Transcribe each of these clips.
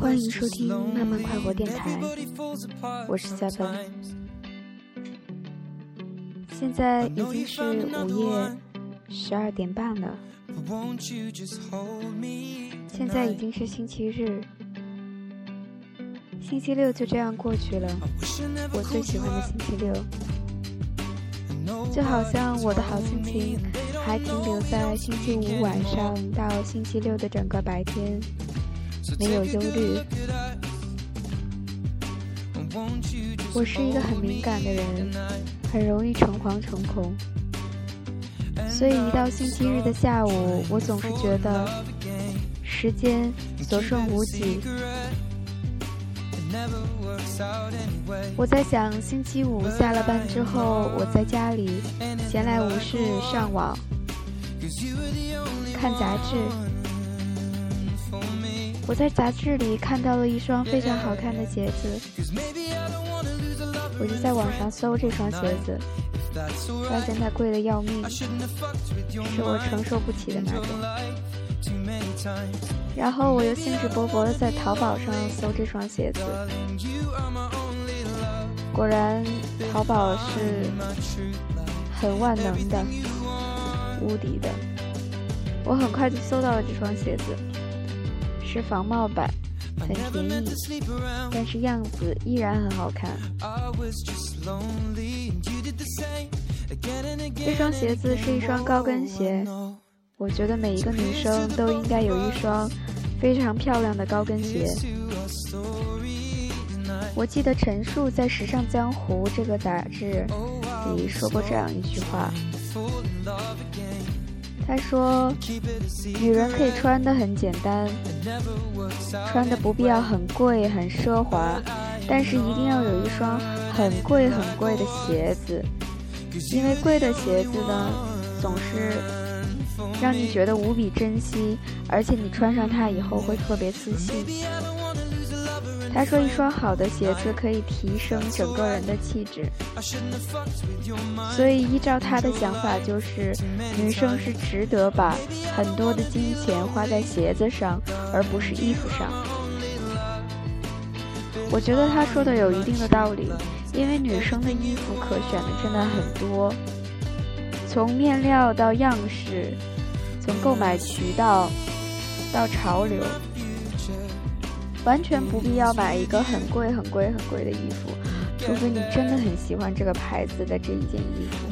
欢迎收听慢慢快活电台，我是夏芬。现在已经是午夜十二点半了，现在已经是星期日，星期六就这样过去了，我最喜欢的星期六。就好像我的好心情还停留在星期五晚上到星期六的整个白天，没有忧虑。我是一个很敏感的人，很容易诚惶诚恐，所以一到星期日的下午，我总是觉得时间所剩无几。我在想，星期五下了班之后，我在家里闲来无事上网看杂志。我在杂志里看到了一双非常好看的鞋子，我就在网上搜这双鞋子，发现它贵的要命，是我承受不起的那种。然后我又兴致勃勃地在淘宝上搜这双鞋子，果然淘宝是很万能的、无敌的。我很快就搜到了这双鞋子，是仿冒版，很便宜，但是样子依然很好看。这双鞋子是一双高跟鞋。我觉得每一个女生都应该有一双非常漂亮的高跟鞋。我记得陈数在《时尚江湖》这个杂志里说过这样一句话，他说：“女人可以穿的很简单，穿的不必要很贵很奢华，但是一定要有一双很贵很贵的鞋子，因为贵的鞋子呢，总是。”让你觉得无比珍惜，而且你穿上它以后会特别自信。他说，一双好的鞋子可以提升整个人的气质。所以，依照他的想法，就是女生是值得把很多的金钱花在鞋子上，而不是衣服上。我觉得他说的有一定的道理，因为女生的衣服可选的真的很多。从面料到样式，从购买渠道到潮流，完全不必要买一个很贵、很贵、很贵的衣服，除非你真的很喜欢这个牌子的这一件衣服。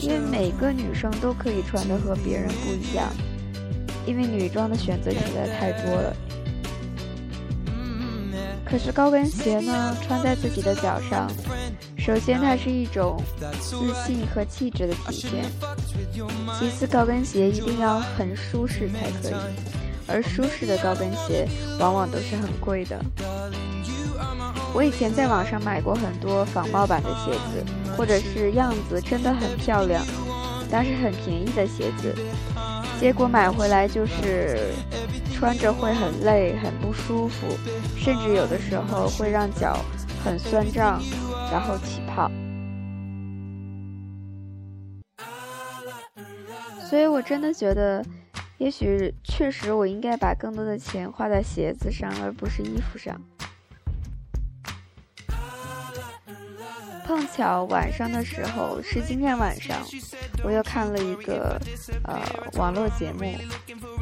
因为每个女生都可以穿的和别人不一样，因为女装的选择实在太多了。可是高跟鞋呢，穿在自己的脚上。首先，它是一种自信和气质的体现。其次，高跟鞋一定要很舒适才可以，而舒适的高跟鞋往往都是很贵的。我以前在网上买过很多仿冒版的鞋子，或者是样子真的很漂亮，但是很便宜的鞋子，结果买回来就是穿着会很累、很不舒服，甚至有的时候会让脚很酸胀。然后起泡，所以我真的觉得，也许确实我应该把更多的钱花在鞋子上，而不是衣服上。碰巧晚上的时候是今天晚上，我又看了一个呃网络节目，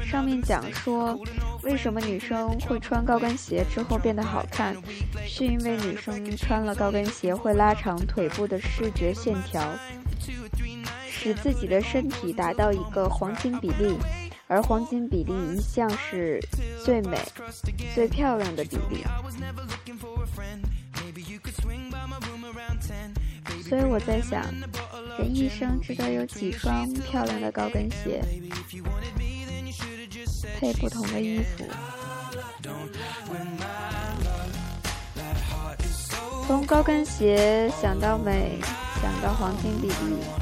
上面讲说为什么女生会穿高跟鞋之后变得好看，是因为女生穿了高跟鞋会拉长腿部的视觉线条，使自己的身体达到一个黄金比例，而黄金比例一向是最美、最漂亮的比例。所以我在想，人一生值得有几双漂亮的高跟鞋，配不同的衣服。从高跟鞋想到美，想到黄金比例，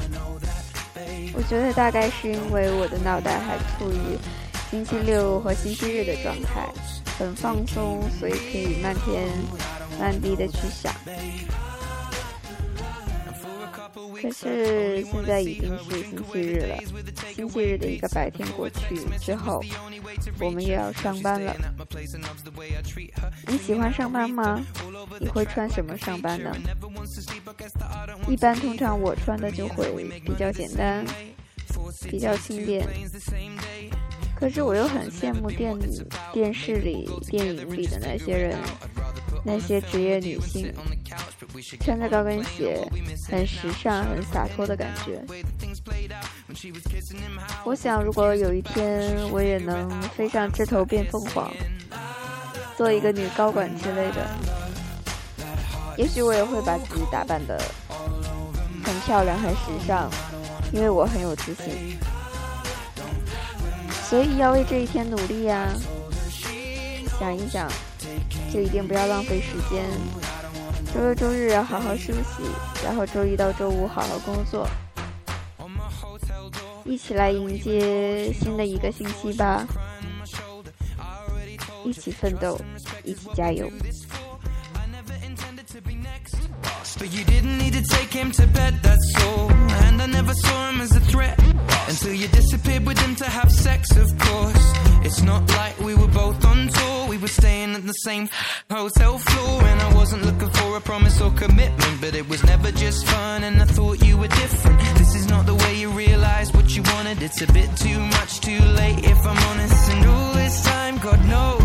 我觉得大概是因为我的脑袋还处于星期六和星期日的状态，很放松，所以可以漫天漫地的去想。可是现在已经是星期日了，星期日的一个白天过去之后，我们又要上班了。你喜欢上班吗？你会穿什么上班呢？一般通常我穿的就会比较简单，比较轻便。可是我又很羡慕电电视里、电影里的那些人，那些职业女性，穿着高跟鞋，很时尚、很洒脱的感觉。我想，如果有一天我也能飞上枝头变凤凰，做一个女高管之类的，也许我也会把自己打扮的很漂亮、很时尚，因为我很有自信。所以要为这一天努力呀！想一想，就一定不要浪费时间。周六周日要好好休息，然后周一到周五好好工作。一起来迎接新的一个星期吧！一起奋斗，一起加油！But you didn't need to take him to bed, that's all. And I never saw him as a threat until you disappeared with him to have sex, of course. It's not like we were both on tour, we were staying the same hotel floor, and I wasn't looking for a promise or commitment, but it was never just fun, and I thought you were different. This is not the way you realize what you wanted. It's a bit too much, too late, if I'm honest. And all this time, God knows.